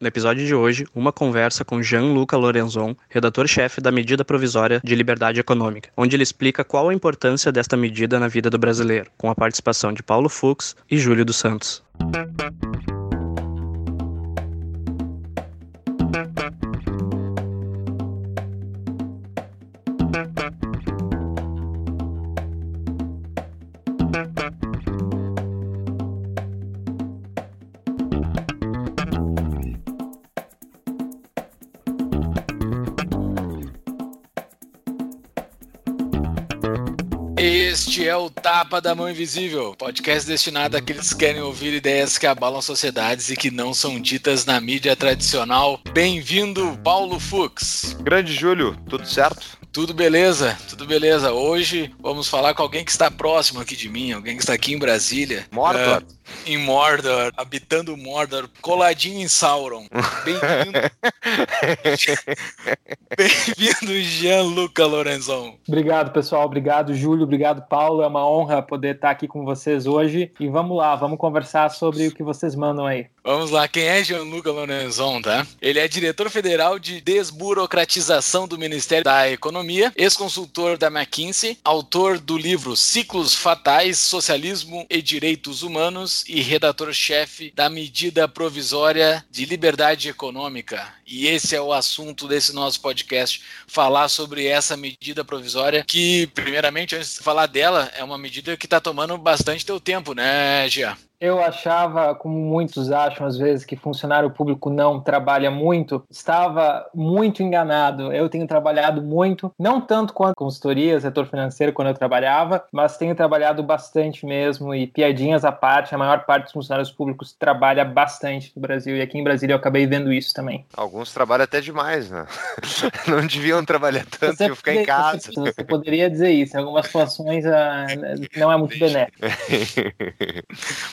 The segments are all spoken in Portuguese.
No episódio de hoje, uma conversa com Jean-Luca Lorenzon, redator-chefe da Medida Provisória de Liberdade Econômica, onde ele explica qual a importância desta medida na vida do brasileiro, com a participação de Paulo Fux e Júlio dos Santos. Tapa da Mão Invisível, podcast destinado àqueles que querem ouvir ideias que abalam sociedades e que não são ditas na mídia tradicional. Bem-vindo, Paulo Fux. Grande Júlio, tudo certo? Tudo beleza, tudo beleza. Hoje vamos falar com alguém que está próximo aqui de mim, alguém que está aqui em Brasília. Mordor. Uh, em Mordor, habitando Mordor, coladinho em Sauron. Bem-vindo. Bem-vindo, Jean-Luca Lorenzon. Obrigado, pessoal. Obrigado, Júlio. Obrigado, Paulo. É uma honra poder estar aqui com vocês hoje. E vamos lá, vamos conversar sobre o que vocês mandam aí. Vamos lá, quem é Jean-Luca Lorenzon, tá? Ele é diretor federal de desburocratização do Ministério da Economia, ex-consultor da McKinsey, autor do livro Ciclos Fatais, Socialismo e Direitos Humanos e redator-chefe da Medida Provisória de Liberdade Econômica. E esse é o assunto desse nosso podcast, falar sobre essa medida provisória que, primeiramente, antes de falar dela, é uma medida que está tomando bastante teu tempo, né, Gia? Eu achava, como muitos acham às vezes, que funcionário público não trabalha muito. Estava muito enganado. Eu tenho trabalhado muito, não tanto quanto consultoria, setor financeiro, quando eu trabalhava, mas tenho trabalhado bastante mesmo. E piadinhas à parte, a maior parte dos funcionários públicos trabalha bastante no Brasil. E aqui em Brasília eu acabei vendo isso também. Alguns trabalham até demais, né? Não deviam trabalhar tanto, você eu ficar em casa. Você, você poderia dizer isso. Em algumas situações ah, não é muito benéfico.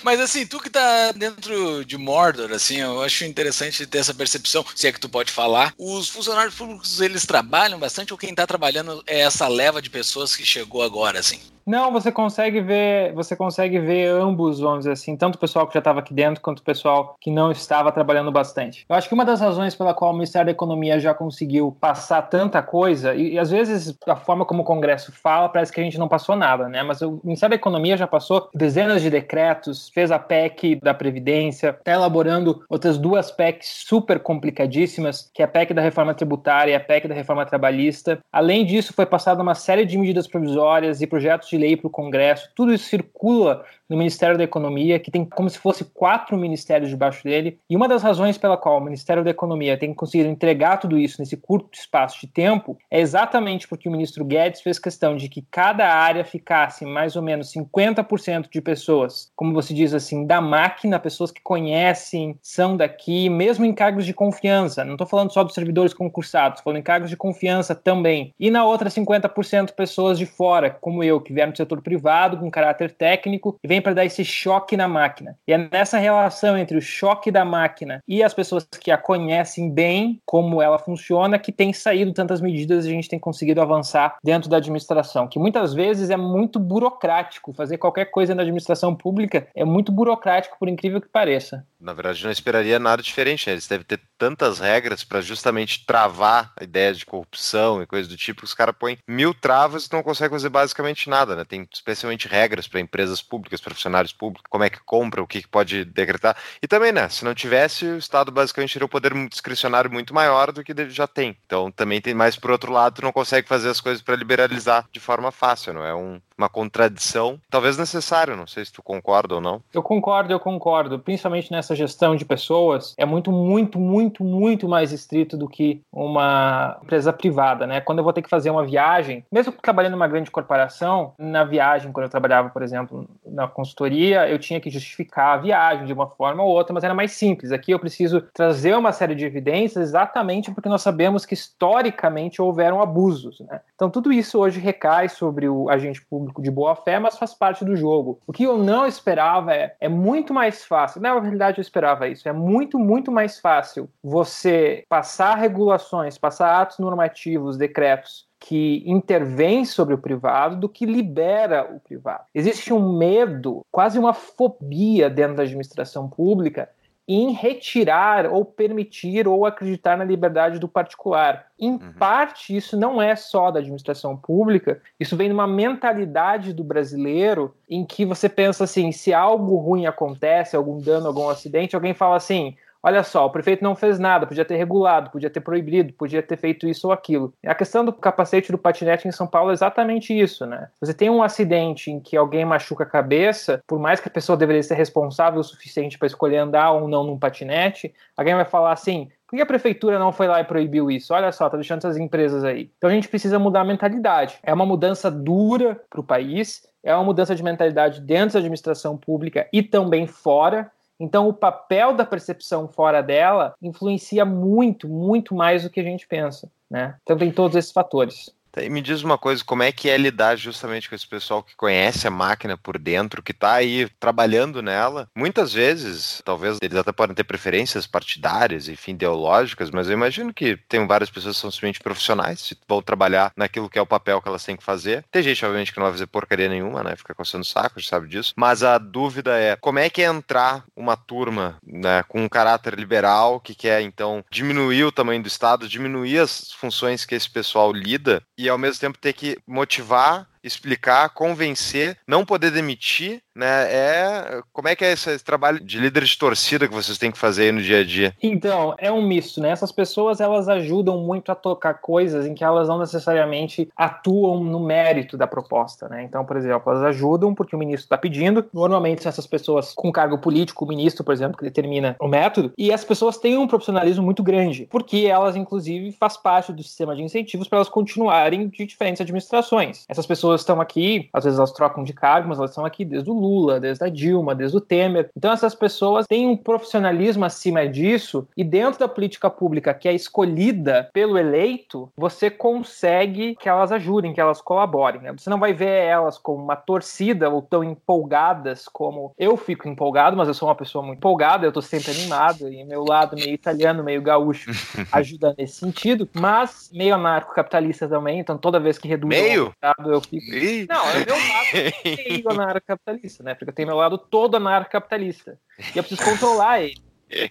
Mas assim, tu que tá dentro de Mordor, assim, eu acho interessante ter essa percepção, se é que tu pode falar. Os funcionários públicos, eles trabalham bastante ou quem tá trabalhando é essa leva de pessoas que chegou agora, assim? Não, você consegue ver, você consegue ver ambos, vamos dizer assim, tanto o pessoal que já estava aqui dentro quanto o pessoal que não estava trabalhando bastante. Eu acho que uma das razões pela qual o Ministério da Economia já conseguiu passar tanta coisa, e, e às vezes a forma como o Congresso fala parece que a gente não passou nada, né? Mas o Ministério da Economia já passou dezenas de decretos, fez a PEC da Previdência, está elaborando outras duas PECs super complicadíssimas, que é a PEC da reforma tributária e a PEC da reforma trabalhista. Além disso, foi passada uma série de medidas provisórias e projetos de de lei para o Congresso, tudo isso circula no Ministério da Economia, que tem como se fosse quatro ministérios debaixo dele. E uma das razões pela qual o Ministério da Economia tem conseguido entregar tudo isso nesse curto espaço de tempo é exatamente porque o ministro Guedes fez questão de que cada área ficasse mais ou menos 50% de pessoas, como você diz assim, da máquina, pessoas que conhecem, são daqui, mesmo em cargos de confiança. Não estou falando só dos servidores concursados, falando em cargos de confiança também. E na outra 50% pessoas de fora, como eu, que vieram do setor privado, com caráter técnico, e vem para dar esse choque na máquina. E é nessa relação entre o choque da máquina e as pessoas que a conhecem bem, como ela funciona, que tem saído tantas medidas e a gente tem conseguido avançar dentro da administração, que muitas vezes é muito burocrático. Fazer qualquer coisa na administração pública é muito burocrático, por incrível que pareça. Na verdade, não esperaria nada diferente. Né? Eles devem ter tantas regras para justamente travar a ideia de corrupção e coisas do tipo, que os caras põem mil travas e não conseguem fazer basicamente nada. Né? Tem especialmente regras para empresas públicas, para funcionários públicos, como é que compra, o que, que pode decretar. E também, né, se não tivesse, o Estado basicamente teria um poder discricionário muito maior do que ele já tem. Então também tem mais por outro lado, não consegue fazer as coisas para liberalizar de forma fácil, não é um, uma contradição, talvez necessário, não sei se tu concorda ou não. Eu concordo, eu concordo, principalmente nessa gestão de pessoas, é muito, muito, muito, muito mais estrito do que uma empresa privada, né? Quando eu vou ter que fazer uma viagem, mesmo trabalhando numa grande corporação, na viagem, quando eu trabalhava, por exemplo, na consultoria, eu tinha que justificar a viagem de uma forma ou outra, mas era mais simples. Aqui eu preciso trazer uma série de evidências exatamente porque nós sabemos que historicamente houveram abusos, né? Então tudo isso hoje recai sobre o agente público de boa fé, mas faz parte do jogo. O que eu não esperava é, é muito mais fácil, na verdade eu esperava isso, é muito, muito mais fácil você passar regulações, passar atos normativos, decretos que intervém sobre o privado do que libera o privado. Existe um medo, quase uma fobia dentro da administração pública em retirar ou permitir ou acreditar na liberdade do particular. Em uhum. parte, isso não é só da administração pública, isso vem de uma mentalidade do brasileiro em que você pensa assim: se algo ruim acontece, algum dano, algum acidente, alguém fala assim olha só, o prefeito não fez nada, podia ter regulado, podia ter proibido, podia ter feito isso ou aquilo. A questão do capacete do patinete em São Paulo é exatamente isso, né? Você tem um acidente em que alguém machuca a cabeça, por mais que a pessoa deveria ser responsável o suficiente para escolher andar ou não num patinete, alguém vai falar assim: por que a prefeitura não foi lá e proibiu isso? Olha só, tá deixando essas empresas aí. Então a gente precisa mudar a mentalidade. É uma mudança dura para o país, é uma mudança de mentalidade dentro da administração pública e também fora. Então, o papel da percepção fora dela influencia muito, muito mais do que a gente pensa. Né? Então, tem todos esses fatores. Tá, e me diz uma coisa, como é que é lidar justamente com esse pessoal que conhece a máquina por dentro, que está aí trabalhando nela? Muitas vezes, talvez eles até podem ter preferências partidárias, enfim, ideológicas, mas eu imagino que tem várias pessoas que são simplesmente profissionais, que vão trabalhar naquilo que é o papel que elas têm que fazer. Tem gente, obviamente, que não vai fazer porcaria nenhuma, né? Fica coçando o saco, a gente sabe disso. Mas a dúvida é, como é que é entrar uma turma né, com um caráter liberal, que quer, então, diminuir o tamanho do Estado, diminuir as funções que esse pessoal lida, e ao mesmo tempo ter que motivar explicar, convencer, não poder demitir, né? É como é que é esse, trabalho de líder de torcida que vocês têm que fazer aí no dia a dia? Então, é um misto, né? Essas pessoas elas ajudam muito a tocar coisas em que elas não necessariamente atuam no mérito da proposta, né? Então, por exemplo, elas ajudam porque o ministro está pedindo. Normalmente são essas pessoas com cargo político, o ministro, por exemplo, que determina o método, e as pessoas têm um profissionalismo muito grande, porque elas inclusive faz parte do sistema de incentivos para elas continuarem de diferentes administrações. Essas pessoas pessoas estão aqui, às vezes elas trocam de cargo, mas elas estão aqui desde o Lula, desde a Dilma, desde o Temer. Então essas pessoas têm um profissionalismo acima disso e dentro da política pública que é escolhida pelo eleito, você consegue que elas ajudem, que elas colaborem. Né? Você não vai ver elas como uma torcida ou tão empolgadas como eu fico empolgado, mas eu sou uma pessoa muito empolgada, eu tô sempre animado e meu lado meio italiano, meio gaúcho ajuda nesse sentido, mas meio anarco-capitalista também, então toda vez que reduz meio? o eu fico não, é meu lado meio anarcocapitalista, né? Porque eu tenho meu lado todo anarcocapitalista. E eu preciso controlar ele.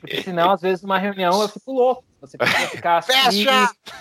Porque senão, às vezes, numa reunião eu fico louco. Você precisa ficar assim,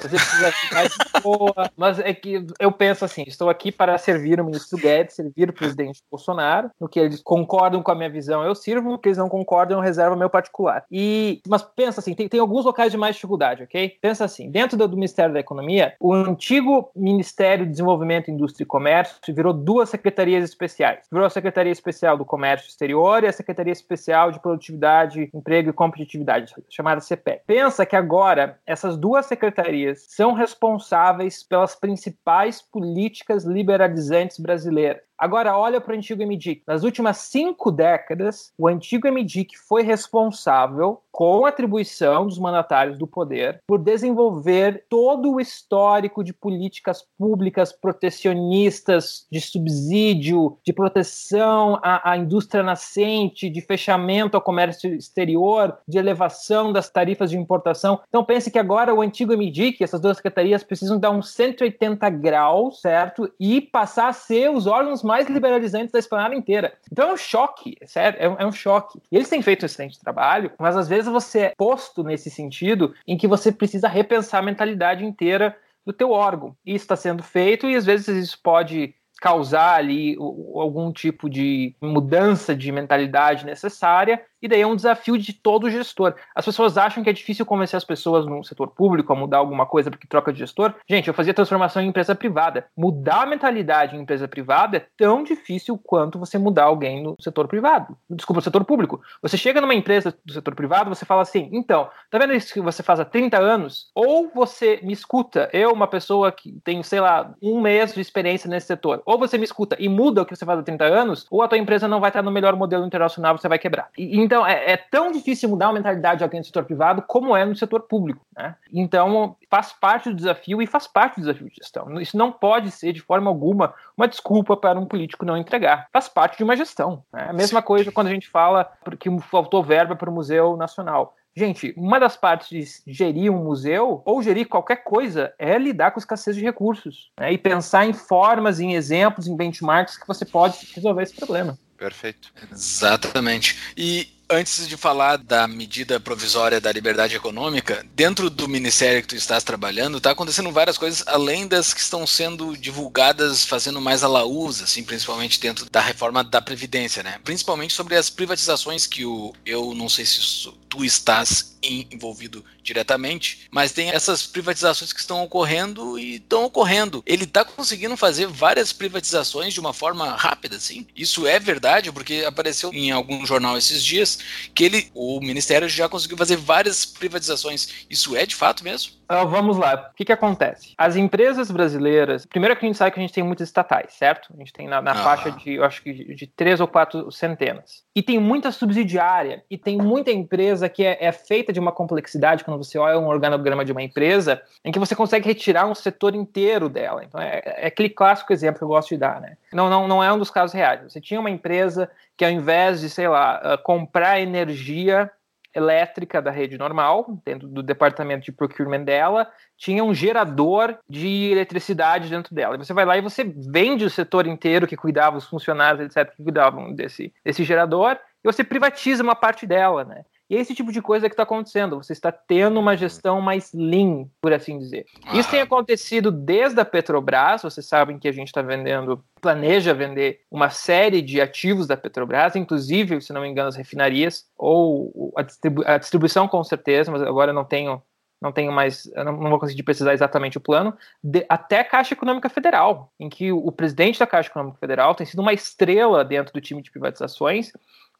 você precisa ficar de boa. Mas é que eu penso assim: estou aqui para servir o ministro Guedes, servir o presidente Bolsonaro. No que eles concordam com a minha visão, eu sirvo. No que eles não concordam, eu reservo meu particular. E, mas pensa assim: tem, tem alguns locais de mais dificuldade, ok? Pensa assim: dentro do, do Ministério da Economia, o antigo Ministério de Desenvolvimento, Indústria e Comércio virou duas secretarias especiais. Virou a Secretaria Especial do Comércio Exterior e a Secretaria Especial de Produtividade, Emprego e Competitividade, chamada CPE. Pensa que agora agora, essas duas secretarias são responsáveis pelas principais políticas liberalizantes brasileiras. Agora, olha para o antigo MDIC. Nas últimas cinco décadas, o antigo MDIC foi responsável, com atribuição dos mandatários do poder, por desenvolver todo o histórico de políticas públicas protecionistas, de subsídio, de proteção à, à indústria nascente, de fechamento ao comércio exterior, de elevação das tarifas de importação. Então, pense que agora o antigo MDIC, essas duas secretarias, precisam dar uns 180 graus, certo? E passar a ser os órgãos mais liberalizantes da esplanada inteira. Então é um choque, sério, é um, é um choque. E eles têm feito um excelente trabalho, mas às vezes você é posto nesse sentido em que você precisa repensar a mentalidade inteira do teu órgão. Isso está sendo feito e às vezes isso pode causar ali algum tipo de mudança de mentalidade necessária, e daí é um desafio de todo gestor. As pessoas acham que é difícil convencer as pessoas no setor público a mudar alguma coisa porque troca de gestor. Gente, eu fazia transformação em empresa privada. Mudar a mentalidade em empresa privada é tão difícil quanto você mudar alguém no setor privado. Desculpa, no setor público. Você chega numa empresa do setor privado, você fala assim: então, tá vendo isso que você faz há 30 anos? Ou você me escuta, eu, uma pessoa que tem, sei lá, um mês de experiência nesse setor, ou você me escuta e muda o que você faz há 30 anos, ou a tua empresa não vai estar no melhor modelo internacional, você vai quebrar. E, então, é, é, tão difícil mudar a mentalidade de alguém do setor privado como é no setor público. Né? Então, faz parte do desafio e faz parte do desafio de gestão. Isso não pode ser, de forma alguma, uma desculpa para um político não entregar. Faz parte de uma gestão. Né? A mesma coisa quando a gente fala que faltou verba para o Museu Nacional. Gente, uma das partes de gerir um museu ou gerir qualquer coisa é lidar com escassez de recursos né? e pensar em formas, em exemplos, em benchmarks que você pode resolver esse problema. Perfeito. Exatamente. E antes de falar da medida provisória da liberdade econômica, dentro do ministério que tu estás trabalhando, está acontecendo várias coisas além das que estão sendo divulgadas, fazendo mais a laúsa, assim, principalmente dentro da reforma da Previdência, né? Principalmente sobre as privatizações que o, eu não sei se isso, tu estás envolvido diretamente, mas tem essas privatizações que estão ocorrendo e estão ocorrendo. Ele está conseguindo fazer várias privatizações de uma forma rápida, assim. Isso é verdade, porque apareceu em algum jornal esses dias que ele, o Ministério já conseguiu fazer várias privatizações. Isso é de fato mesmo? Uh, vamos lá. O que, que acontece? As empresas brasileiras, primeiro que a gente sabe que a gente tem muitas estatais, certo? A gente tem na, na ah. faixa de, eu acho que de, de três ou quatro centenas. E tem muita subsidiária, e tem muita empresa que é, é feita de uma complexidade, quando você olha um organograma de uma empresa, em que você consegue retirar um setor inteiro dela. Então é, é aquele clássico exemplo que eu gosto de dar, né? Não, não, não é um dos casos reais. Você tinha uma empresa que ao invés de, sei lá, ah, comprar energia elétrica da rede normal, dentro do departamento de procurement dela, tinha um gerador de eletricidade dentro dela. E você vai lá e você vende o setor inteiro que cuidava, os funcionários, etc., que cuidavam desse, desse gerador, e você privatiza uma parte dela, né? E é esse tipo de coisa que está acontecendo. Você está tendo uma gestão mais lean, por assim dizer. Isso tem acontecido desde a Petrobras. Vocês sabem que a gente está vendendo, planeja vender uma série de ativos da Petrobras, inclusive, se não me engano, as refinarias, ou a, distribu a distribuição com certeza, mas agora eu não tenho não tenho mais, não, vou conseguir precisar exatamente o plano, de, até a Caixa Econômica Federal, em que o, o, presidente da Caixa Econômica Federal tem sido uma estrela dentro do time de privatizações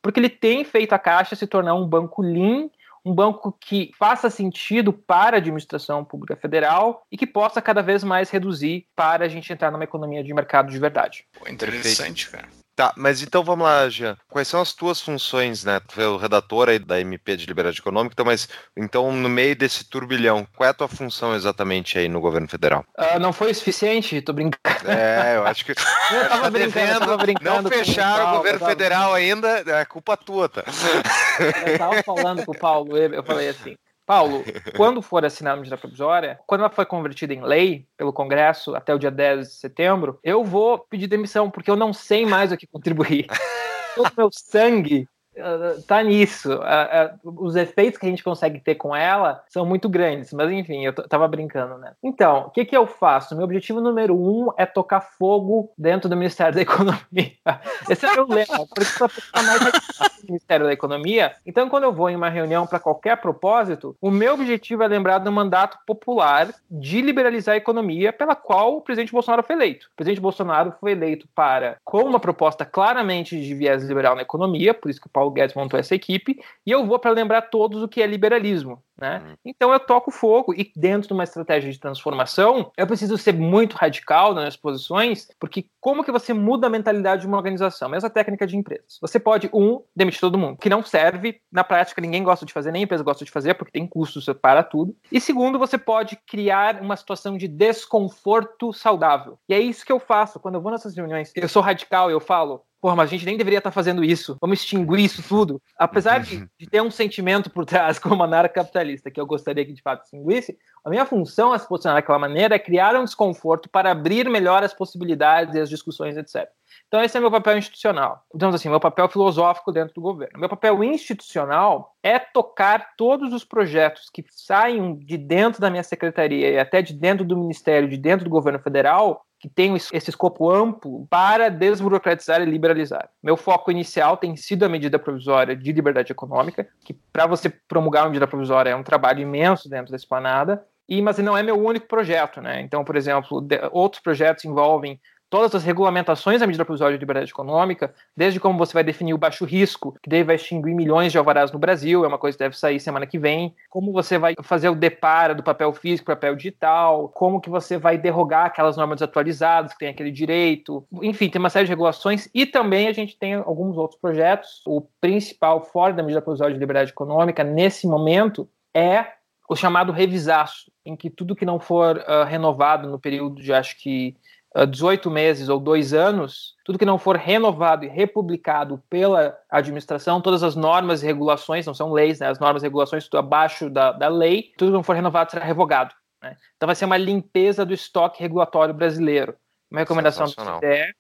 porque ele tem feito a Caixa se tornar um banco lean, um banco que faça sentido para a administração pública federal e que possa cada vez mais reduzir para a gente entrar numa economia de mercado de verdade. Pô, interessante, cara. Tá, mas então vamos lá, Jean. Quais são as tuas funções, né? Tu é o redator aí da MP de Liberdade Econômica, então, mas então no meio desse turbilhão, qual é a tua função exatamente aí no governo federal? Uh, não foi o suficiente, tô brincando. É, eu acho que. eu tava tá brincando, tava brincando. Não fecharam o, o governo tava... federal ainda, é culpa tua, tá? Eu tava falando com o Paulo, eu falei assim. Paulo, quando for assinada a medida provisória, quando ela for convertida em lei pelo Congresso até o dia 10 de setembro, eu vou pedir demissão, porque eu não sei mais o que contribuir. Todo meu sangue tá nisso. Os efeitos que a gente consegue ter com ela são muito grandes, mas enfim, eu tava brincando, né? Então, o que que eu faço? Meu objetivo número um é tocar fogo dentro do Ministério da Economia. Esse é meu lema, porque sou a pessoa mais do Ministério da Economia. Então, quando eu vou em uma reunião para qualquer propósito, o meu objetivo é lembrar do mandato popular de liberalizar a economia pela qual o presidente Bolsonaro foi eleito. O presidente Bolsonaro foi eleito para, com uma proposta claramente de viés liberal na economia, por isso que o Paulo Paulo Guedes montou essa equipe, e eu vou para lembrar todos o que é liberalismo. Né? Uhum. Então eu toco fogo, e dentro de uma estratégia de transformação, eu preciso ser muito radical nas minhas posições, porque como que você muda a mentalidade de uma organização? Mesma técnica de empresas. Você pode, um, demitir todo mundo, que não serve, na prática ninguém gosta de fazer, nem a empresa gosta de fazer, porque tem custos para tudo. E segundo, você pode criar uma situação de desconforto saudável. E é isso que eu faço quando eu vou nessas reuniões. Eu sou radical, eu falo, porra, mas a gente nem deveria estar fazendo isso, vamos extinguir isso tudo. Apesar de, uhum. de ter um sentimento por trás como anarcapitalista que eu gostaria que de fato extinguisse, a minha função a se posicionar daquela maneira é criar um desconforto para abrir melhor as possibilidades e as discussões, etc. Então esse é meu papel institucional. Então assim, meu papel filosófico dentro do governo. Meu papel institucional é tocar todos os projetos que saem de dentro da minha secretaria e até de dentro do ministério, de dentro do governo federal, que tem esse escopo amplo para desburocratizar e liberalizar. Meu foco inicial tem sido a medida provisória de liberdade econômica, que para você promulgar uma medida provisória é um trabalho imenso dentro da esplanada, e, mas não é meu único projeto, né? Então, por exemplo, outros projetos envolvem todas as regulamentações da medida provisória de liberdade econômica, desde como você vai definir o baixo risco, que daí vai extinguir milhões de alvarás no Brasil, é uma coisa que deve sair semana que vem, como você vai fazer o deparo do papel físico papel digital, como que você vai derrogar aquelas normas atualizadas que tem aquele direito, enfim, tem uma série de regulações e também a gente tem alguns outros projetos. O principal fora da medida provisória de liberdade econômica nesse momento é o chamado revisaço, em que tudo que não for uh, renovado no período de acho que 18 meses ou dois anos, tudo que não for renovado e republicado pela administração, todas as normas e regulações, não são leis, né, as normas e regulações tudo abaixo da, da lei, tudo que não for renovado será revogado. Né? Então vai ser uma limpeza do estoque regulatório brasileiro. Uma recomendação que é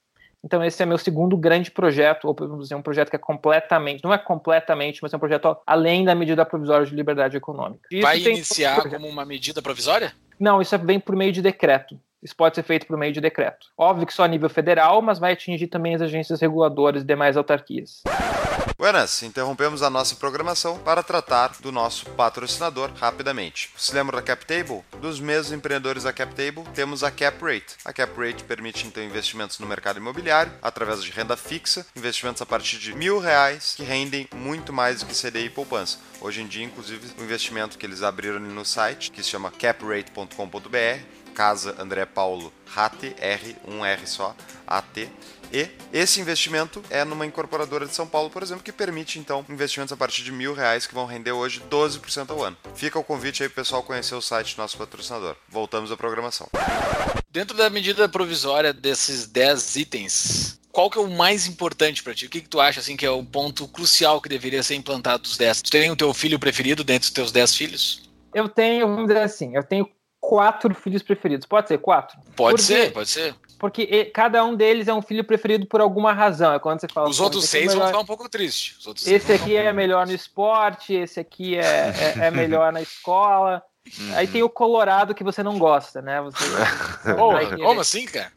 Então esse é meu segundo grande projeto, ou vamos dizer, um projeto que é completamente, não é completamente, mas é um projeto além da medida provisória de liberdade econômica. Isso Vai iniciar como uma medida provisória? Não, isso vem por meio de decreto. Isso pode ser feito por meio de decreto. Óbvio que só a nível federal, mas vai atingir também as agências reguladoras e demais autarquias. Buenas, interrompemos a nossa programação para tratar do nosso patrocinador rapidamente. Se lembra da CapTable? Dos mesmos empreendedores da CapTable, temos a CapRate. A CapRate permite então investimentos no mercado imobiliário através de renda fixa, investimentos a partir de mil reais que rendem muito mais do que CDI e poupança. Hoje em dia, inclusive, o investimento que eles abriram no site, que se chama caprate.com.br, Casa André Paulo RAT, R, um R só, AT. E esse investimento é numa incorporadora de São Paulo, por exemplo, que permite então investimentos a partir de mil reais que vão render hoje 12% ao ano. Fica o convite aí pro pessoal conhecer o site do nosso patrocinador. Voltamos à programação. Dentro da medida provisória desses 10 itens, qual que é o mais importante para ti? O que, que tu acha assim que é o ponto crucial que deveria ser implantado dos 10? Tu tem o teu filho preferido dentro dos teus 10 filhos? Eu tenho, vamos dizer assim, eu tenho quatro filhos preferidos. Pode ser quatro? Pode ser, pode ser. Porque cada um deles é um filho preferido por alguma razão. É quando você fala. Os outros é seis é vão ficar um pouco tristes. esse aqui é melhor no esporte, esse aqui é, é, é melhor na escola. Uhum. Aí tem o Colorado que você não gosta, né? Você oh, como assim, cara?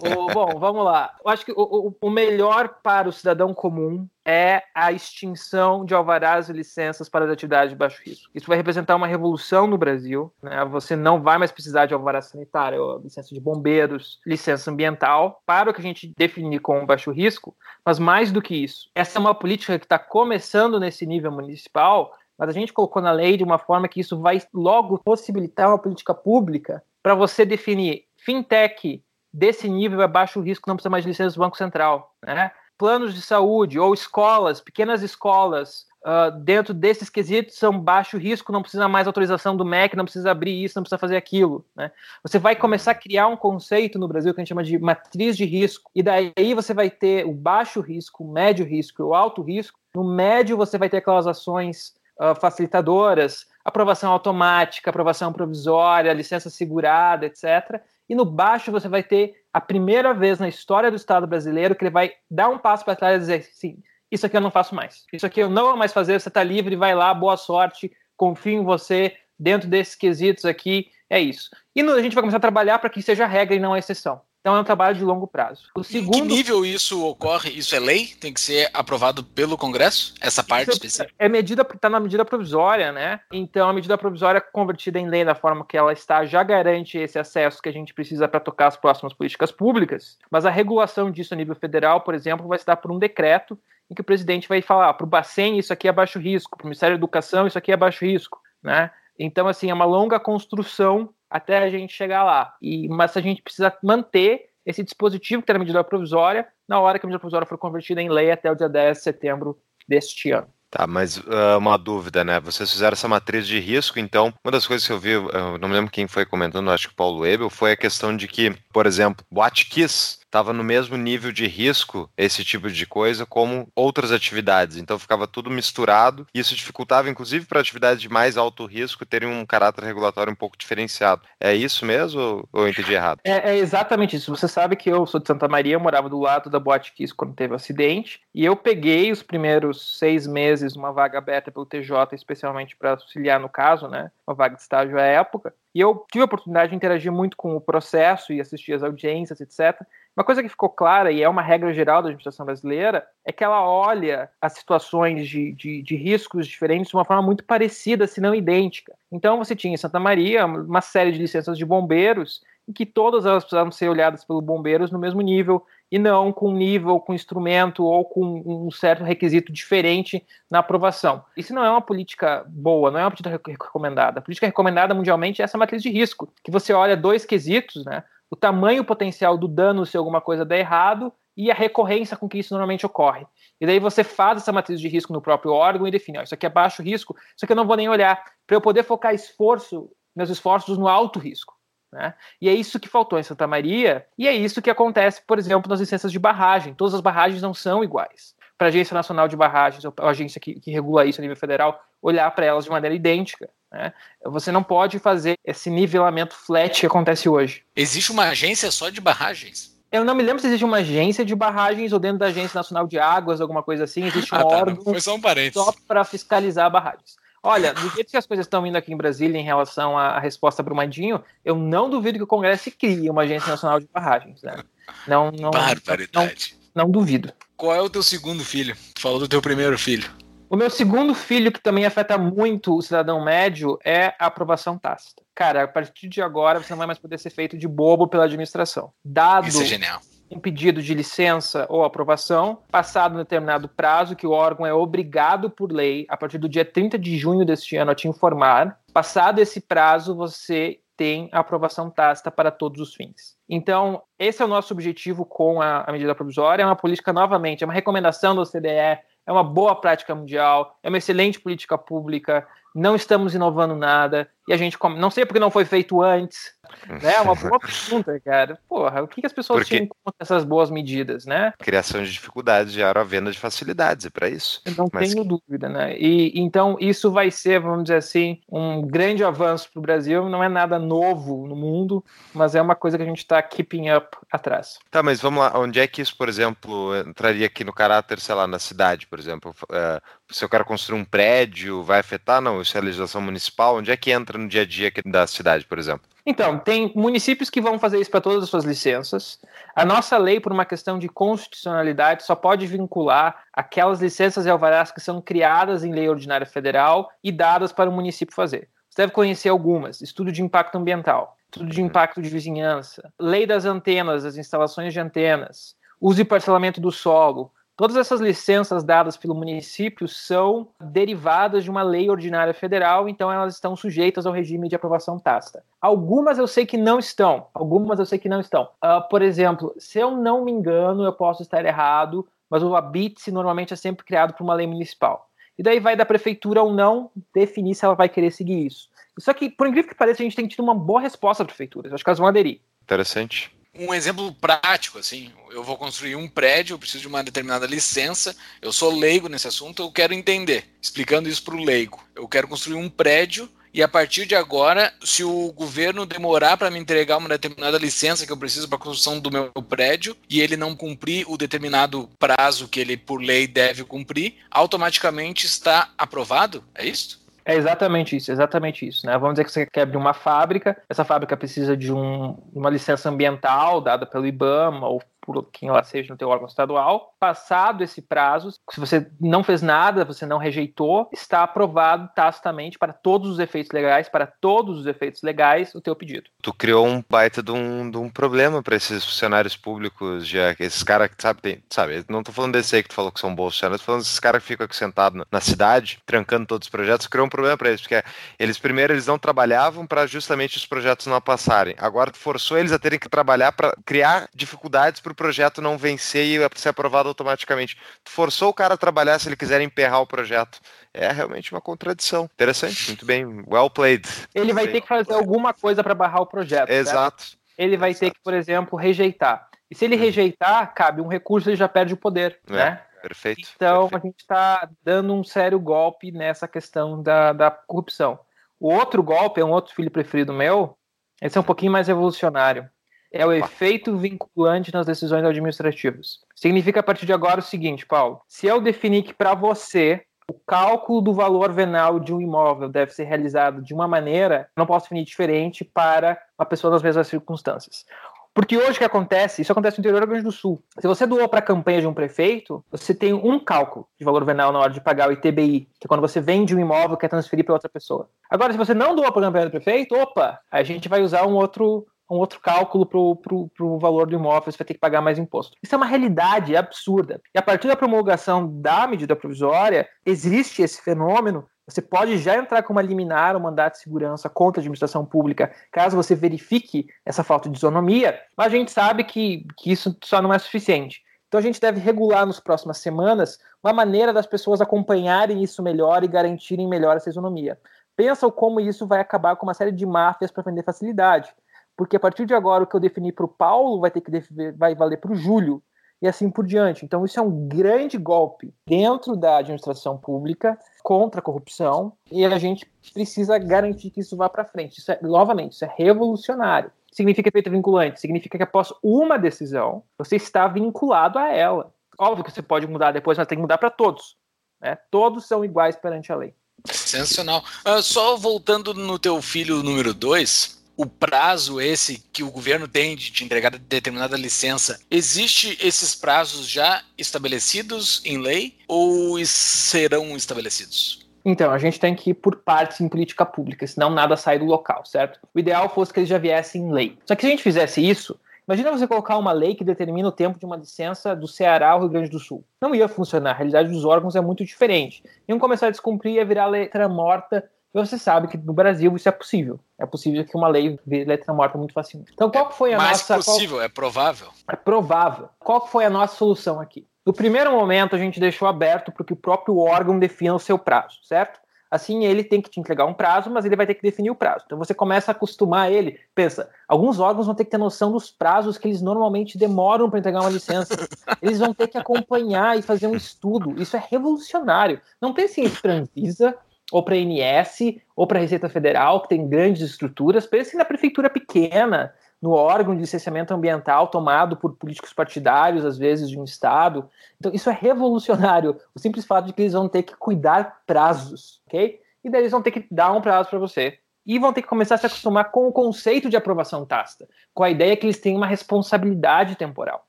O, bom, vamos lá. Eu acho que o, o, melhor para o cidadão comum é a extinção de alvarás e licenças para as atividades de baixo risco. Isso vai representar uma revolução no Brasil. Né? Você não vai mais precisar de alvará sanitário, licença de bombeiros, licença ambiental, para o que a gente definir como baixo risco. Mas mais do que isso, essa é uma política que está começando nesse nível municipal mas a gente colocou na lei de uma forma que isso vai logo possibilitar uma política pública para você definir fintech desse nível é baixo risco, não precisa mais de licença do Banco Central. Né? Planos de saúde ou escolas, pequenas escolas, uh, dentro desses quesitos são baixo risco, não precisa mais autorização do MEC, não precisa abrir isso, não precisa fazer aquilo. Né? Você vai começar a criar um conceito no Brasil que a gente chama de matriz de risco, e daí você vai ter o baixo risco, o médio risco e o alto risco. No médio, você vai ter aquelas ações uh, facilitadoras, aprovação automática, aprovação provisória, licença segurada, etc. E no baixo você vai ter a primeira vez na história do Estado brasileiro que ele vai dar um passo para trás e dizer assim: isso aqui eu não faço mais, isso aqui eu não vou mais fazer, você está livre, vai lá, boa sorte, confio em você, dentro desses quesitos aqui, é isso. E no, a gente vai começar a trabalhar para que seja regra e não exceção. Então é um trabalho de longo prazo. O segundo... Em que nível isso ocorre? Isso é lei? Tem que ser aprovado pelo Congresso? Essa parte isso específica? É medida, está na medida provisória, né? Então a medida provisória convertida em lei da forma que ela está já garante esse acesso que a gente precisa para tocar as próximas políticas públicas. Mas a regulação disso a nível federal, por exemplo, vai se dar por um decreto em que o presidente vai falar: ah, para o Bacen isso aqui é baixo risco, para o Ministério da Educação isso aqui é baixo risco, né? Então assim é uma longa construção até a gente chegar lá. E, mas a gente precisa manter esse dispositivo que na medida provisória na hora que a medida provisória for convertida em lei até o dia 10 de setembro deste ano. Tá, mas uh, uma dúvida, né? Vocês fizeram essa matriz de risco, então, uma das coisas que eu vi, eu não me lembro quem foi comentando, acho que o Paulo Ebel, foi a questão de que, por exemplo, Boate Kiss estava no mesmo nível de risco, esse tipo de coisa, como outras atividades. Então ficava tudo misturado e isso dificultava, inclusive, para atividades de mais alto risco terem um caráter regulatório um pouco diferenciado. É isso mesmo ou eu entendi errado? É, é exatamente isso. Você sabe que eu sou de Santa Maria, morava do lado da Boate Kiss quando teve o acidente e eu peguei os primeiros seis meses uma vaga aberta pelo TJ, especialmente para auxiliar no caso, né? Uma vaga de estágio à época. E eu tive a oportunidade de interagir muito com o processo e assistir as audiências, etc. Uma coisa que ficou clara, e é uma regra geral da administração brasileira, é que ela olha as situações de, de, de, riscos diferentes de uma forma muito parecida, se não idêntica. Então, você tinha em Santa Maria uma série de licenças de bombeiros, em que todas elas precisavam ser olhadas pelos bombeiros no mesmo nível, e não com nível, com instrumento ou com um certo requisito diferente na aprovação. Isso não é uma política boa, não é uma política recomendada. A política recomendada mundialmente é essa matriz de risco, que você olha dois quesitos, né? O tamanho potencial do dano se alguma coisa der errado e a recorrência com que isso normalmente ocorre. E daí você faz essa matriz de risco no próprio órgão e define, ó, isso aqui é baixo risco, isso aqui eu não vou nem olhar, para eu poder focar esforço, meus esforços no alto risco. Né? E é isso que faltou em Santa Maria, e é isso que acontece, por exemplo, nas licenças de barragem. Todas as barragens não são iguais. Para a Agência Nacional de Barragens, ou a agência que, que regula isso a nível federal, olhar para elas de maneira idêntica. Né? Você não pode fazer esse nivelamento flat que acontece hoje. Existe uma agência só de barragens? Eu não me lembro se existe uma agência de barragens ou dentro da Agência Nacional de Águas, alguma coisa assim, existe um Ah, tá, não, órgão foi só um só para fiscalizar barragens. Olha, do jeito que as coisas estão indo aqui em Brasília em relação à resposta Brumadinho, eu não duvido que o Congresso crie uma Agência Nacional de Barragens. Né? Não, não, não, Barbaridade. não duvido. Qual é o teu segundo filho? Tu falou do teu primeiro filho. O meu segundo filho, que também afeta muito o cidadão médio, é a aprovação tácita. Cara, a partir de agora você não vai mais poder ser feito de bobo pela administração. Dado Isso é genial. um pedido de licença ou aprovação, passado um determinado prazo, que o órgão é obrigado por lei, a partir do dia 30 de junho deste ano, a te informar. Passado esse prazo, você tem a aprovação tácita para todos os fins. Então, esse é o nosso objetivo com a, a medida provisória. É uma política, novamente, é uma recomendação da OCDE, é uma boa prática mundial, é uma excelente política pública, não estamos inovando nada, e a gente come... não sei porque não foi feito antes, né? É uma boa pergunta, cara. Porra, o que, que as pessoas Porque- tinham em conta essas boas medidas, né? Criação de dificuldades gera a venda de facilidades, é para isso. Eu não Mas tenho dúvida, né? E então isso vai ser, vamos dizer assim, um grande avanço para o Brasil. Não é nada novo no mundo, mas é uma coisa que a gente está keeping up atrás. Tá, mas vamos lá, onde é que isso, por exemplo, entraria aqui no caráter, sei lá, na cidade, por exemplo? É, se eu quero construir um prédio, vai afetar? Não, isso é legislação municipal. Onde é que entra no dia a dia da cidade, por exemplo? Então, tem municípios que vão fazer isso para todas as suas licenças. A nossa lei, por uma questão de constitucionalidade, só pode vincular aquelas licenças e alvarás que são criadas em lei ordinária federal e dadas para o município fazer. Você deve conhecer algumas: estudo de impacto ambiental, estudo de impacto de vizinhança, lei das antenas, das instalações de antenas, uso e parcelamento do solo. Todas essas licenças dadas pelo município são derivadas de uma lei ordinária federal, então elas estão sujeitas ao regime de aprovação tácita. Algumas eu sei que não estão, algumas eu sei que não estão. Ah, por exemplo, se eu não me engano, eu posso estar errado, mas o ABITSE normalmente é sempre criado por uma lei municipal. E daí vai da prefeitura ou não definir se ela vai querer seguir isso. Só que, por incrível que pareça, a gente tem tido uma boa resposta da prefeitura. Eu acho que elas vão aderir. Interessante. Um exemplo prático, assim, eu vou construir um prédio, eu preciso de uma determinada licença, eu sou leigo nesse assunto, eu quero entender. Explicando isso para o leigo. Eu quero construir um prédio e a partir de agora, se o governo demorar para me entregar uma determinada licença que eu preciso para a construção do meu prédio e ele não cumprir o determinado prazo que ele por lei deve cumprir, automaticamente está aprovado? É isso? É exatamente isso, exatamente isso. Né? Vamos dizer que você quer abrir uma fábrica, essa fábrica precisa de um, uma licença ambiental dada pelo IBAMA ou por quem ela seja no teu órgão estadual. Passado esse prazo, se você não fez nada, você não rejeitou, está aprovado tacitamente para todos os efeitos legais, para todos os efeitos legais, o teu pedido. Tu criou um baita de um, de um problema para esses funcionários públicos, já que esses caras que sabe, tem, sabe, não tô falando desse aí que tu falou que são bons funcionários, tô falando desses caras que ficam aqui sentados na, cidade, trancando todos os projetos, criou um problema para eles, porque eles primeiro eles não trabalhavam para justamente os projetos não passarem. Agora tu forçou eles a terem que trabalhar para criar dificuldades para projeto não vencer e ser aprovado automaticamente. Tu forçou o cara a trabalhar se ele quiser emperrar o projeto. É realmente uma contradição. Interessante, muito bem, well played. Ele vai ter que fazer alguma coisa para barrar o projeto. certo? Exato. Ele vai ter que, por exemplo, rejeitar. E se ele rejeitar, cabe um recurso, ele já perde o poder, É. né? Perfeito. Então, perfeito. a gente está dando um sério golpe nessa questão da, da corrupção. O outro golpe é um outro filho preferido meu, esse é um pouquinho mais revolucionário. É o efeito vinculante nas decisões administrativas. Significa a partir de agora o seguinte, Paulo: se eu definir que para você o cálculo do valor venal de um imóvel deve ser realizado de uma maneira, não posso definir diferente para uma pessoa nas mesmas circunstâncias. Porque hoje o que acontece, isso acontece no interior do Rio Grande do Sul. Se você doou para a campanha de um prefeito, você tem um cálculo de valor venal na hora de pagar o ITBI, que é quando você vende um imóvel e quer transferir para outra pessoa. Agora, se você não doou para a campanha do prefeito, opa, a gente vai usar um outro um outro cálculo para o valor do imóvel, você vai ter que pagar mais imposto. Isso é uma realidade absurda. E a partir da promulgação da medida provisória, existe esse fenômeno você pode já entrar com uma liminar ou mandato de segurança contra a administração pública, caso você verifique essa falta de isonomia, mas a gente sabe que, que isso só não é suficiente. Então a gente deve regular nas próximas semanas uma maneira das pessoas acompanharem isso melhor e garantirem melhor essa isonomia. Pensa como isso vai acabar com uma série de máfias para vender facilidade. Porque a partir de agora o que eu defini para o Paulo vai ter que vai valer para o Júlio e assim por diante. Então, isso é um grande golpe dentro da administração pública contra a corrupção e a gente precisa garantir que isso vá para frente. Isso é, novamente, isso é revolucionário. significa efeito vinculante? Significa que após uma decisão, você está vinculado a ela. Óbvio que você pode mudar depois, mas tem que mudar para todos. Né? Todos são iguais perante a lei. Sensacional. Uh, só voltando no teu filho número 2, o prazo esse que o governo tem de te entregar determinada licença, existe esses prazos já estabelecidos em lei ou serão estabelecidos? Então, a gente tem que ir por partes em política pública, senão nada sai do local, certo? O ideal fosse que eles já viessem em lei. Só que se a gente fizesse isso, Imagina você colocar uma lei que determina o tempo de uma licença do Ceará ao Rio Grande do Sul. Não ia funcionar, a realidade dos órgãos é muito diferente. Iam começar a descumprir e virar letra morta. Você sabe que no Brasil isso é possível. É possível que uma lei vire letra morta muito facilmente. Então, qual foi a Mais nossa. Mais possível, qual... é provável. É provável. Qual foi a nossa solução aqui? No primeiro momento, a gente deixou aberto para que o próprio órgão defina o seu prazo, certo? Assim, ele tem que te entregar um prazo, mas ele vai ter que definir o prazo. Então, você começa a acostumar ele. Pensa, alguns órgãos vão ter que ter noção dos prazos que eles normalmente demoram para entregar uma licença. Eles vão ter que acompanhar e fazer um estudo. Isso é revolucionário. Não pense em Transvisa, ou para a INS, ou para a Receita Federal, que tem grandes estruturas. Pense na prefeitura pequena, no órgão de licenciamento ambiental tomado por políticos partidários, às vezes, de um estado. Então, isso é revolucionário. O simples fato de que eles vão ter que cuidar prazos, ok? E daí eles vão ter que dar um prazo para você. E vão ter que começar a se acostumar com o conceito de aprovação tácita, com a ideia que eles têm uma responsabilidade temporal.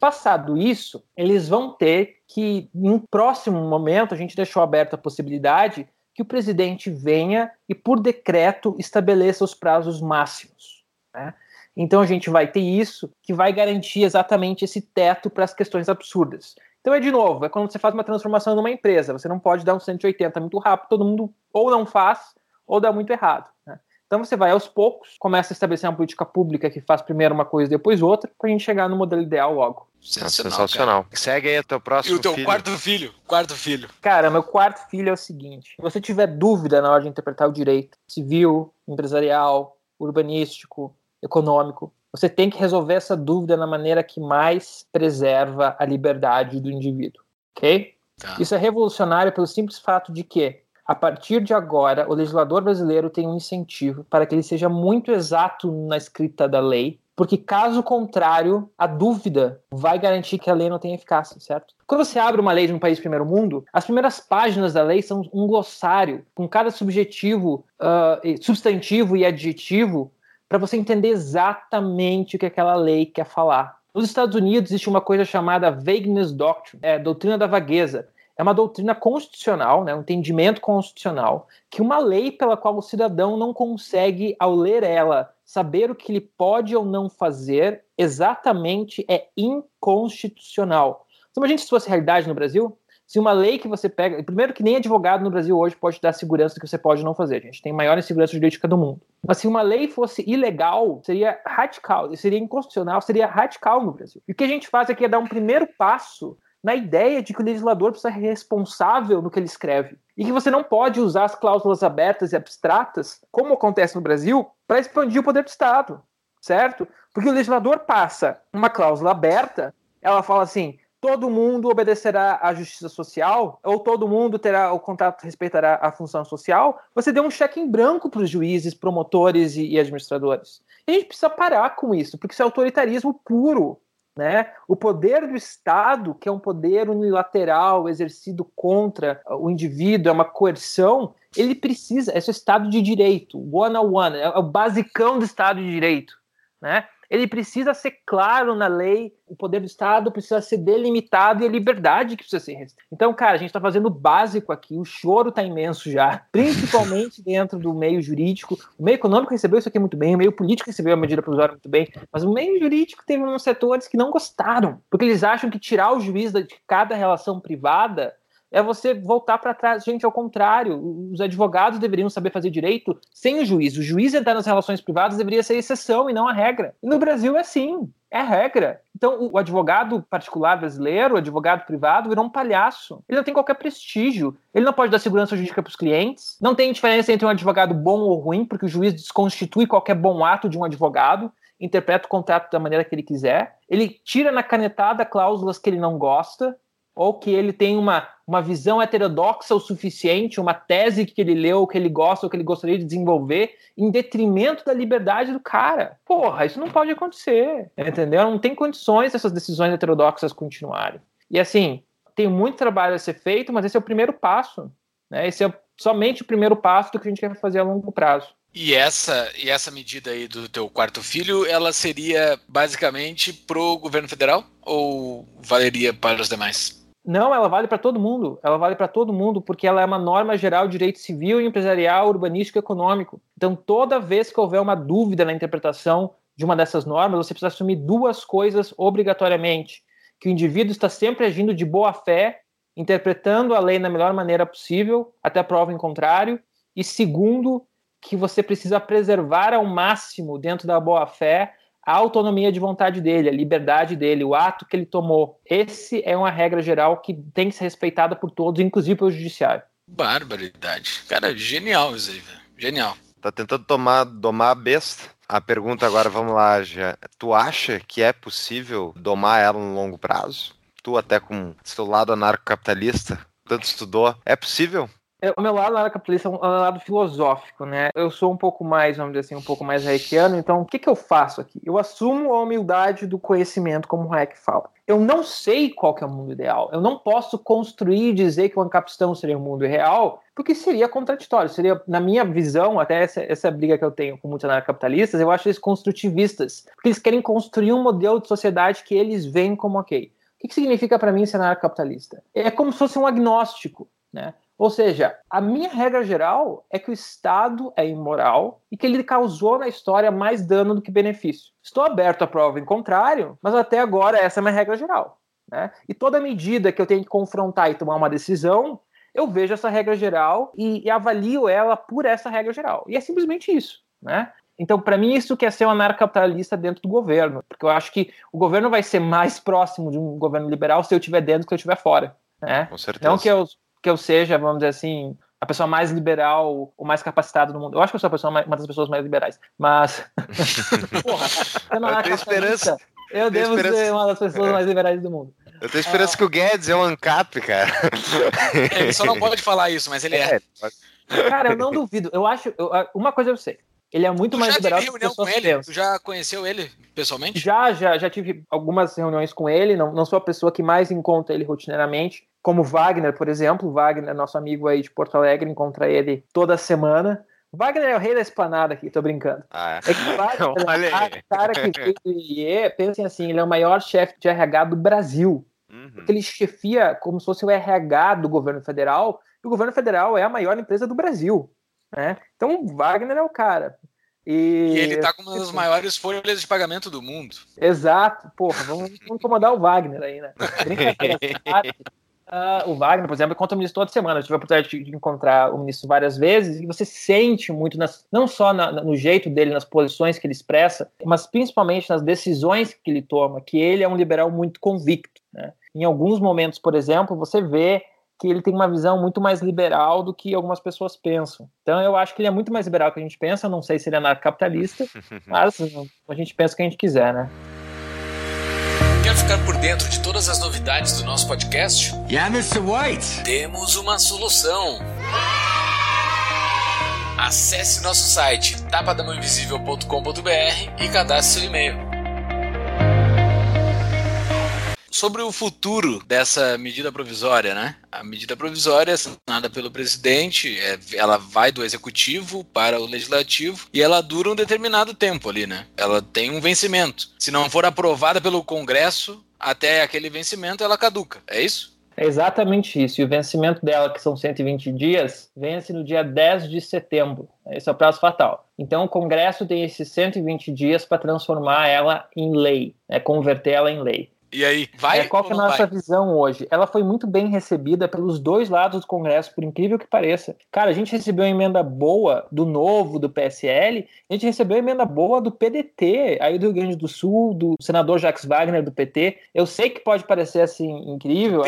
Passado isso, eles vão ter que, em um próximo momento, a gente deixou aberta a possibilidade que o presidente venha e, por decreto, estabeleça os prazos máximos. Né? Então a gente vai ter isso que vai garantir exatamente esse teto para as questões absurdas. Então é de novo, é quando você faz uma transformação numa empresa, você não pode dar um 180 muito rápido, todo mundo ou não faz ou dá muito errado. Né? Então você vai aos poucos, começa a estabelecer uma política pública que faz primeiro uma coisa depois outra, para a gente chegar no modelo ideal logo. Sensacional. Sensacional. Segue aí o teu próximo E o teu filho. quarto filho? Quarto filho. Cara, meu quarto filho é o seguinte: se você tiver dúvida na hora de interpretar o direito civil, empresarial, urbanístico, econômico. Você tem que resolver essa dúvida na maneira que mais preserva a liberdade do indivíduo, ok? Tá. Isso é revolucionário pelo simples fato de que, a partir de agora, o legislador brasileiro tem um incentivo para que ele seja muito exato na escrita da lei, porque caso contrário, a dúvida vai garantir que a lei não tem eficácia, certo? Quando você abre uma lei de um país primeiro mundo, as primeiras páginas da lei são um glossário com cada subjetivo, uh, substantivo e adjetivo para você entender exatamente o que aquela lei quer falar. Nos Estados Unidos existe uma coisa chamada Vagueness Doctrine, é, doutrina da vagueza. É uma doutrina constitucional, né, um entendimento constitucional, que uma lei pela qual o cidadão não consegue, ao ler ela, saber o que ele pode ou não fazer, exatamente é inconstitucional. Então, imagine se fosse realidade no Brasil, se uma lei que você pega. Primeiro, que nem advogado no Brasil hoje pode dar segurança que você pode não fazer. A gente tem a maior insegurança jurídica do mundo. Mas se uma lei fosse ilegal, seria radical, seria inconstitucional, seria radical no Brasil. E o que a gente faz aqui é dar um primeiro passo na ideia de que o legislador precisa ser responsável no que ele escreve. E que você não pode usar as cláusulas abertas e abstratas, como acontece no Brasil, para expandir o poder do Estado. Certo? Porque o legislador passa uma cláusula aberta, ela fala assim: todo mundo obedecerá à justiça social, ou todo mundo terá o contrato respeitará a função social, você deu um cheque em branco para os juízes, promotores e, e, administradores. E a gente precisa parar com isso, porque isso é autoritarismo puro. Né? O poder do Estado, que é um poder unilateral exercido contra o indivíduo, é uma coerção, ele precisa, é o Estado de Direito, one on one, é o basicão do Estado de Direito. Né? Ele precisa ser claro na lei, o poder do Estado precisa ser delimitado e a liberdade que precisa ser restrita. Então, cara, a gente está fazendo o básico aqui, o choro está imenso já, principalmente dentro do meio jurídico. O meio econômico recebeu isso aqui muito bem, o meio político recebeu a medida provisória muito bem, mas o meio jurídico teve uns setores que não gostaram, porque eles acham que tirar o juiz de cada relação privada é você voltar para trás. Gente, ao contrário, os advogados deveriam saber fazer direito sem o juiz. O juiz entrar nas relações privadas deveria ser exceção e não a regra. E no Brasil é assim, é regra. Então, o advogado particular brasileiro, o advogado privado, virou um palhaço. Ele não tem qualquer prestígio. Ele não pode dar segurança jurídica para os clientes. Não tem diferença entre um advogado bom ou ruim, porque o juiz desconstitui qualquer bom ato de um advogado interpreta o contrato da maneira que ele quiser, ele tira na canetada cláusulas que ele não gosta, ou que ele tem uma, uma visão heterodoxa o suficiente, uma tese que ele leu, que ele gosta, ou que ele gostaria de desenvolver, em detrimento da liberdade do cara. Porra, isso não pode acontecer, entendeu? Não tem condições dessas decisões heterodoxas continuarem. E assim, tem muito trabalho a ser feito, mas esse é o primeiro passo. Né? Esse é somente o primeiro passo do que a gente quer fazer a longo prazo. E essa, e essa medida aí do teu quarto filho, ela seria basicamente pro governo federal ou valeria para os demais? Não, ela vale para todo mundo. Ela vale para todo mundo porque ela é uma norma geral de direito civil, empresarial, urbanístico e econômico. Então, toda vez que houver uma dúvida na interpretação de uma dessas normas, você precisa assumir duas coisas obrigatoriamente: que o indivíduo está sempre agindo de boa fé, interpretando a lei da melhor maneira possível, até prova em contrário, e segundo, que você precisa preservar ao máximo, dentro da boa-fé, a autonomia de vontade dele, a liberdade dele, o ato que ele tomou. Esse é uma regra geral que tem que ser respeitada por todos, inclusive pelo judiciário. Barbaridade. Cara, genial isso aí, velho. Genial. Tá tentando tomar, domar a besta. A pergunta agora, vamos lá, já. Tu acha que é possível domar ela no longo prazo? Tu, até com seu lado anarcocapitalista, tanto estudou, é possível? É, o meu lado na área capitalista é um lado filosófico, né? Eu sou um pouco mais, vamos dizer assim, um pouco mais reikiano, então o que, que eu faço aqui? Eu assumo a humildade do conhecimento, como o Hayek fala. Eu não sei qual que é o mundo ideal. Eu não posso construir e dizer que o Ancapistão seria o um mundo real, porque seria contraditório. Seria, na minha visão, até essa, essa briga que eu tenho com muitos anarcapitalistas, eu acho eles construtivistas, porque eles querem construir um modelo de sociedade que eles veem como ok. O que, que significa para mim ser anarcapitalista? É como se fosse um agnóstico, né? Ou seja, a minha regra geral é que o Estado é imoral e que ele causou na história mais dano do que benefício. Estou aberto à prova em contrário, mas até agora essa é a minha regra geral. Né? E toda medida que eu tenho que confrontar e tomar uma decisão, eu vejo essa regra geral e, e avalio ela por essa regra geral. E é simplesmente isso. Né? Então, para mim, isso quer ser um anarcapitalista dentro do governo, porque eu acho que o governo vai ser mais próximo de um governo liberal se eu estiver dentro do que eu estiver fora. Né? Com certeza. Não que eu que eu seja, vamos dizer assim, a pessoa mais liberal ou mais capacitada do mundo. Eu acho que eu sou a pessoa mais, uma das pessoas mais liberais, mas. Porra, eu não eu tenho esperança. Eu devo esperança. ser uma das pessoas mais liberais do mundo. Eu tenho esperança ah. que o Guedes é um ANCAP, cara. É, ele só não pode falar isso, mas ele é. é. Cara, eu não duvido. Eu acho. Eu, uma coisa eu sei. Ele é muito tu mais liberal que as pessoas com ele? Tu já conheceu ele pessoalmente? Já, já, já tive algumas reuniões com ele. Não, não sou a pessoa que mais encontra ele rotineiramente, como Wagner, por exemplo. Wagner, nosso amigo aí de Porto Alegre, encontra ele toda semana. Wagner é o rei da esplanada aqui, tô brincando. Ah, é. é que Wagner, é cara que ele é, pensem assim, ele é o maior chefe de RH do Brasil. Uhum. Porque ele chefia como se fosse o RH do governo federal, e o governo federal é a maior empresa do Brasil. Né? Então, Wagner é o cara. E... e ele tá com uma das maiores folhas de pagamento do mundo. Exato. Porra, vamos, vamos incomodar o Wagner aí, né? Uh, o Wagner, por exemplo, encontra o ministro toda semana. Eu tive a oportunidade de encontrar o ministro várias vezes e você sente muito, nas, não só na, no jeito dele, nas posições que ele expressa, mas principalmente nas decisões que ele toma, que ele é um liberal muito convicto. Né? Em alguns momentos, por exemplo, você vê que ele tem uma visão muito mais liberal do que algumas pessoas pensam. Então eu acho que ele é muito mais liberal que a gente pensa, não sei se ele é anarcocapitalista, mas a gente pensa o que a gente quiser, né? Quer ficar por dentro de todas as novidades do nosso podcast? Yeah, Mr. White! Temos uma solução! Acesse nosso site tapadamãoinvisível.com.br e cadastre seu e-mail sobre o futuro dessa medida provisória, né? A medida provisória assinada pelo presidente, é, ela vai do executivo para o legislativo e ela dura um determinado tempo ali, né? Ela tem um vencimento. Se não for aprovada pelo Congresso até aquele vencimento, ela caduca. É isso? É exatamente isso. E o vencimento dela, que são 120 dias, vence no dia 10 de setembro. Esse é o prazo fatal. Então, o Congresso tem esses 120 dias para transformar ela em lei, né, converter ela em lei. E aí, vai? É, qual que é a nossa vai? visão hoje? Ela foi muito bem recebida pelos dois lados do Congresso, por incrível que pareça. Cara, a gente recebeu uma emenda boa do Novo, do PSL, a gente recebeu uma emenda boa do PDT, aí do Rio Grande do Sul, do senador Jacques Wagner, do PT. Eu sei que pode parecer assim incrível,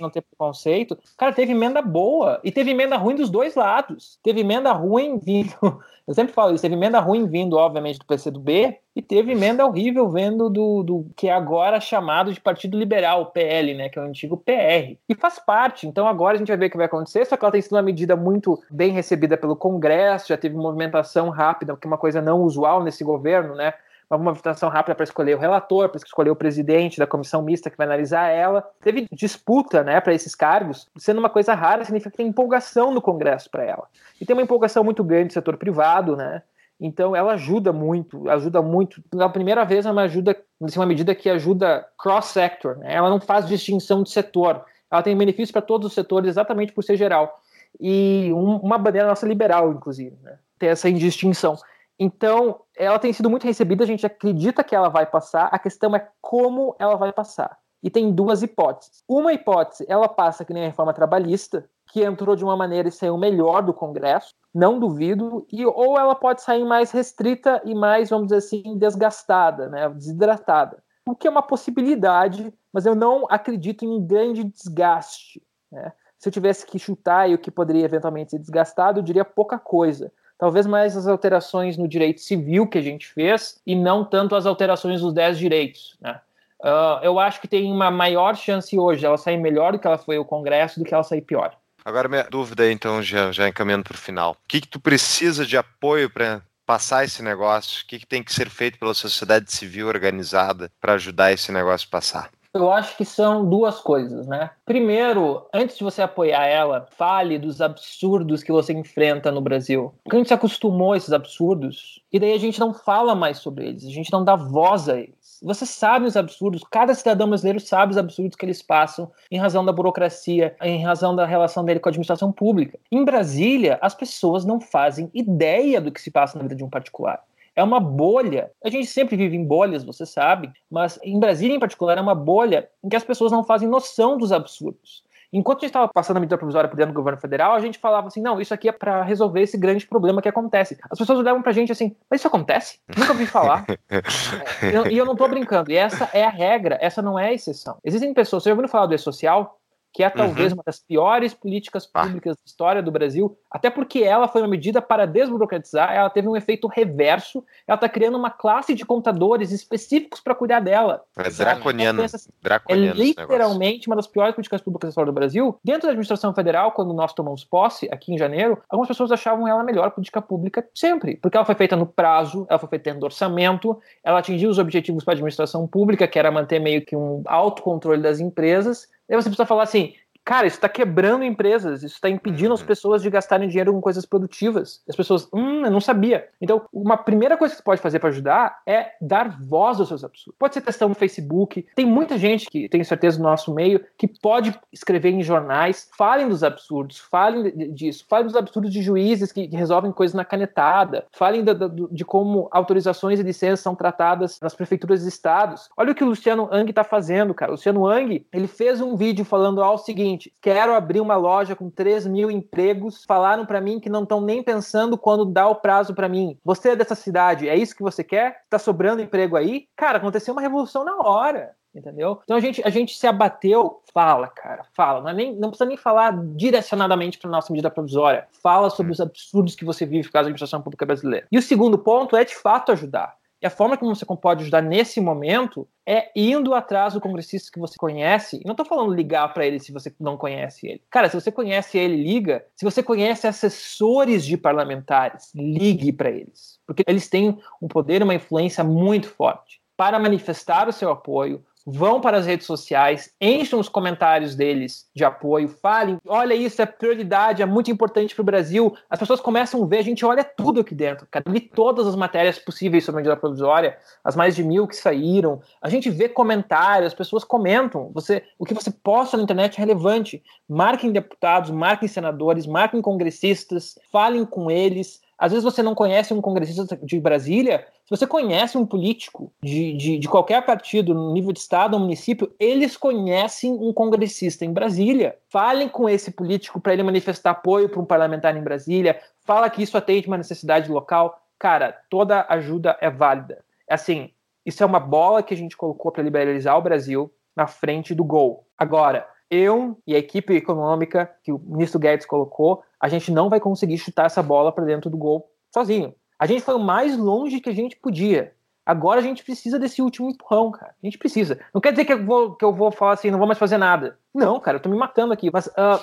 não ter preconceito. Cara, teve emenda boa e teve emenda ruim dos dois lados. Teve emenda ruim vindo Eu sempre falo isso, teve emenda ruim vindo, obviamente, do PCdoB, e teve emenda horrível vendo do, do que é agora chamado de Partido Liberal, PL, né, que é o antigo PR. E faz parte, então agora a gente vai ver o que vai acontecer, só que ela tem sido uma medida muito bem recebida pelo Congresso, já teve movimentação rápida, que é uma coisa não usual nesse governo, né, uma movimentação rápida para escolher o relator, para escolher o presidente da comissão mista que vai analisar ela. Teve disputa né, para esses cargos, sendo uma coisa rara, significa que tem empolgação no Congresso para ela. E tem uma empolgação muito grande do setor privado, né? Então ela ajuda muito, ajuda muito. Pela primeira vez, uma ajuda, assim, uma medida que ajuda cross-sector. Né? Ela não faz distinção de setor. Ela tem benefícios para todos os setores, exatamente por ser geral. E um, uma bandeira nossa liberal, inclusive, né? ter essa indistinção. Então, ela tem sido muito recebida, a gente acredita que ela vai passar, a questão é como ela vai passar. E tem duas hipóteses. Uma hipótese, ela passa que nem a reforma trabalhista, que entrou de uma maneira e saiu melhor do Congresso, não duvido, e ou ela pode sair mais restrita e mais, vamos dizer assim, desgastada, né, desidratada. O que é uma possibilidade, mas eu não acredito em um grande desgaste. Né? Se eu tivesse que chutar e o que poderia eventualmente ser desgastado, eu diria pouca coisa talvez mais as alterações no direito civil que a gente fez e não tanto as alterações dos 10 direitos. Né? Uh, eu acho que tem uma maior chance hoje ela sair melhor do que ela foi o Congresso do que ela sair pior. Agora, minha dúvida, então, já, já encaminhando para o final. O que, que tu precisa de apoio para passar esse negócio? O que, que tem que ser feito pela sociedade civil organizada para ajudar esse negócio a passar? Eu acho que são duas coisas, né? Primeiro, antes de você apoiar ela, fale dos absurdos que você enfrenta no Brasil. Porque a gente se acostumou a esses absurdos e daí a gente não fala mais sobre eles, a gente não dá voz a eles. Você sabe os absurdos, cada cidadão brasileiro sabe os absurdos que eles passam em razão da burocracia, em razão da relação dele com a administração pública. Em Brasília, as pessoas não fazem ideia do que se passa na vida de um particular é uma bolha. A gente sempre vive em bolhas, você sabe, mas em Brasília em particular é uma bolha em que as pessoas não fazem noção dos absurdos. Enquanto a gente estava passando a medida provisória por dentro do governo federal, a gente falava assim: não, isso aqui é para resolver esse grande problema que acontece. As pessoas olhavam pra gente assim: mas isso acontece? Nunca ouvi falar. e eu, eu não tô brincando. E essa é a regra, essa não é a exceção. Existem pessoas, você já ouviu falar do E-Social? Que é talvez uhum. uma das piores políticas públicas ah. da história do Brasil, até porque ela foi uma medida para desburocratizar, ela teve um efeito reverso, ela está criando uma classe de contadores específicos para cuidar dela. É draconiano. Assim, draconiano é literalmente uma das piores políticas públicas da história do Brasil. Dentro da administração federal, quando nós tomamos posse, aqui em janeiro, algumas pessoas achavam ela a melhor política pública sempre, porque ela foi feita no prazo, ela foi feita do orçamento, ela atingiu os objetivos para a administração pública, que era manter meio que um autocontrole das empresas, Aí você precisa falar assim, cara, isso está quebrando empresas, isso está impedindo as uhum. pessoas de gastarem dinheiro com coisas produtivas. As pessoas, hum, eu não sabia. Então, uma primeira coisa que você pode fazer para ajudar é dar voz aos seus absurdos. Pode ser testando no Facebook. Tem muita gente que, tenho certeza, no nosso meio, que pode escrever em jornais, falem dos absurdos, falem disso, falem dos absurdos de juízes que, que resolvem coisas na canetada, falem da, da, de como autorizações e licenças são tratadas nas prefeituras e estados. Olha o que o Luciano Ang está fazendo, cara. O Luciano Ang, ele fez um vídeo falando ao seguinte, seguinte: quero abrir uma loja com 3 mil empregos. Falaram para mim que não estão nem pensando quando dá o prazo para mim. Você é dessa cidade, é isso que você quer? Tá sobrando emprego aí? Cara, aconteceu uma revolução na hora entendeu? Então a gente, a gente se abateu, fala, cara, fala, não, é nem, não precisa nem falar direcionadamente para nossa medida provisória, fala sobre os absurdos que você vive por causa da administração pública brasileira. E o segundo ponto é de fato ajudar. E a forma como você pode ajudar nesse momento é indo atrás do congressista que você conhece. E não estou falando ligar para ele se você não conhece ele. Cara, se você conhece ele, liga. Se você conhece assessores de parlamentares, ligue para eles. Porque eles têm um poder, uma influência muito forte para manifestar o seu apoio, vão para as redes sociais, enchem os comentários deles de apoio, falem, olha isso, é prioridade, é muito importante para o Brasil. As pessoas começam a ver, a gente olha tudo aqui dentro, cara. Li todas as matérias possíveis sobre a medida provisória, as mais de mil que saíram. A gente vê comentários, as pessoas comentam. Você, o que você posta na internet é relevante. Marquem deputados, marquem senadores, marquem congressistas, falem com eles às vezes você não conhece um congressista de Brasília, se você conhece um político de, de, de, qualquer partido, no nível de estado ou município, eles conhecem um congressista em Brasília. Falem com esse político para ele manifestar apoio para um parlamentar em Brasília. Fala que isso atende uma necessidade local. Cara, toda ajuda é válida. Assim, isso é uma bola que a gente colocou para liberalizar o Brasil na frente do gol. Agora, eu e a equipe econômica que o ministro Guedes colocou, a gente não vai conseguir chutar essa bola para dentro do gol sozinho. A gente foi o mais longe que a gente podia. Agora a gente precisa desse último empurrão, cara. A gente precisa. Não quer dizer que eu vou, que eu vou falar assim, não vou mais fazer nada. Não, cara, eu tô me matando aqui. Mas, uh,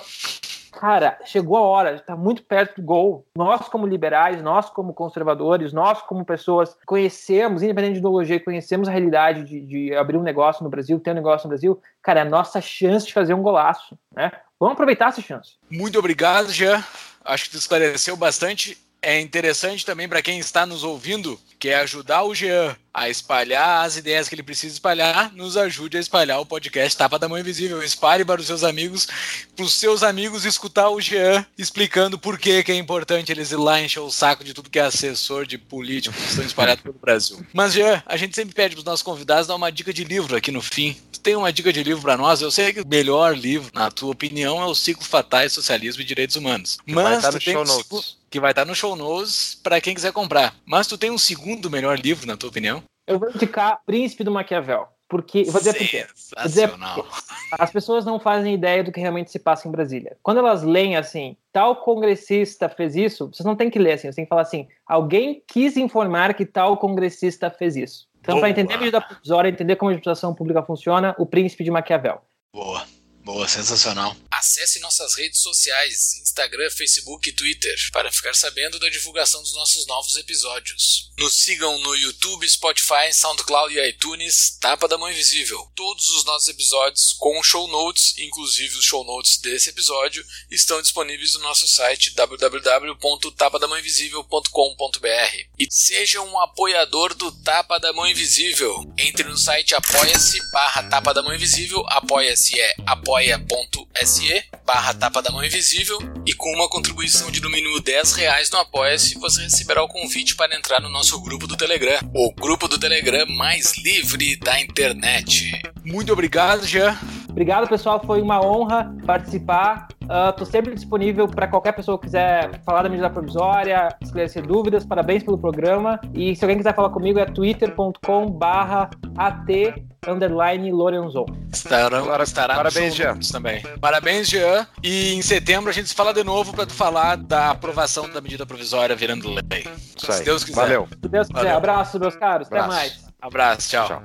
cara, chegou a hora, está muito perto do gol. Nós, como liberais, nós, como conservadores, nós, como pessoas, conhecemos, independente de ideologia, conhecemos a realidade de, de abrir um negócio no Brasil, ter um negócio no Brasil. Cara, é a nossa chance de fazer um golaço, né? Vamos aproveitar essa chance. Muito obrigado, Jean. Acho que tu esclareceu bastante é interessante também para quem está nos ouvindo, que é ajudar o Jean a espalhar as ideias que ele precisa espalhar, nos ajude a espalhar o podcast Tapa da Mão Invisível. Espalhe para os seus amigos, para os seus amigos escutar o Jean explicando por que, que é importante eles ir lá encher o saco de tudo que é assessor de político que estão espalhados pelo Brasil. Mas, Jean, a gente sempre pede para os nossos convidados dar uma dica de livro aqui no fim. Tu tem uma dica de livro para nós? Eu sei que o melhor livro, na tua opinião, é o Ciclo Fatais, Socialismo e Direitos Humanos. Mas estar no show notes que vai estar no show notes para quem quiser comprar. Mas tu tem um segundo melhor livro, na tua opinião? Eu vou indicar Príncipe do Maquiavel. Porque, vou dizer por quê. Vou dizer porque as pessoas não fazem ideia do que realmente se passa em Brasília. Quando elas leem assim, tal congressista fez isso, vocês não tem que ler assim, você tem que falar assim, alguém quis informar que tal congressista fez isso. Então, para entender a medida provisória, entender como a administração pública funciona, o Príncipe de Maquiavel. Boa. Boa, sensacional. Acesse nossas redes sociais, Instagram, Facebook e Twitter, para ficar sabendo da divulgação dos nossos novos episódios. Nos sigam no YouTube, Spotify, SoundCloud e iTunes, Tapa da Mão Invisível. Todos os nossos episódios com show notes, inclusive os show notes desse episódio, estão disponíveis no nosso site www.tapadamãoinvisível.com.br. E seja um apoiador do Tapa da Mão Invisível. Entre no site apoia-se barra Tapa da Mão Invisível, apoia-se é apoia apoia.se barra tapa da mão invisível e com uma contribuição de no mínimo 10 reais no Apoia-se você receberá o convite para entrar no nosso grupo do Telegram, o grupo do Telegram mais livre da internet. Muito obrigado, Jean. Obrigado, pessoal. Foi uma honra participar. Estou uh, sempre disponível para qualquer pessoa que quiser falar da medida provisória, esclarecer dúvidas. Parabéns pelo programa. E se alguém quiser falar comigo, é twitter.com/at underline Lorenzon. Estarão, estará Parabéns, Jean. Também. Parabéns, Jean. E em setembro a gente se fala de novo para tu falar da aprovação da medida provisória virando lei. Isso aí. Se Deus quiser. Valeu. Se Deus quiser. Valeu. Abraço, meus caros. Abraço. Até mais. Abraço. tchau. tchau.